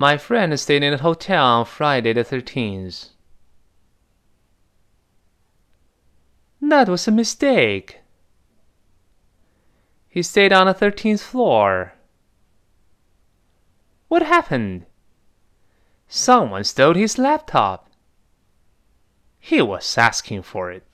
My friend stayed in a hotel on Friday the 13th. That was a mistake. He stayed on the 13th floor. What happened? Someone stole his laptop. He was asking for it.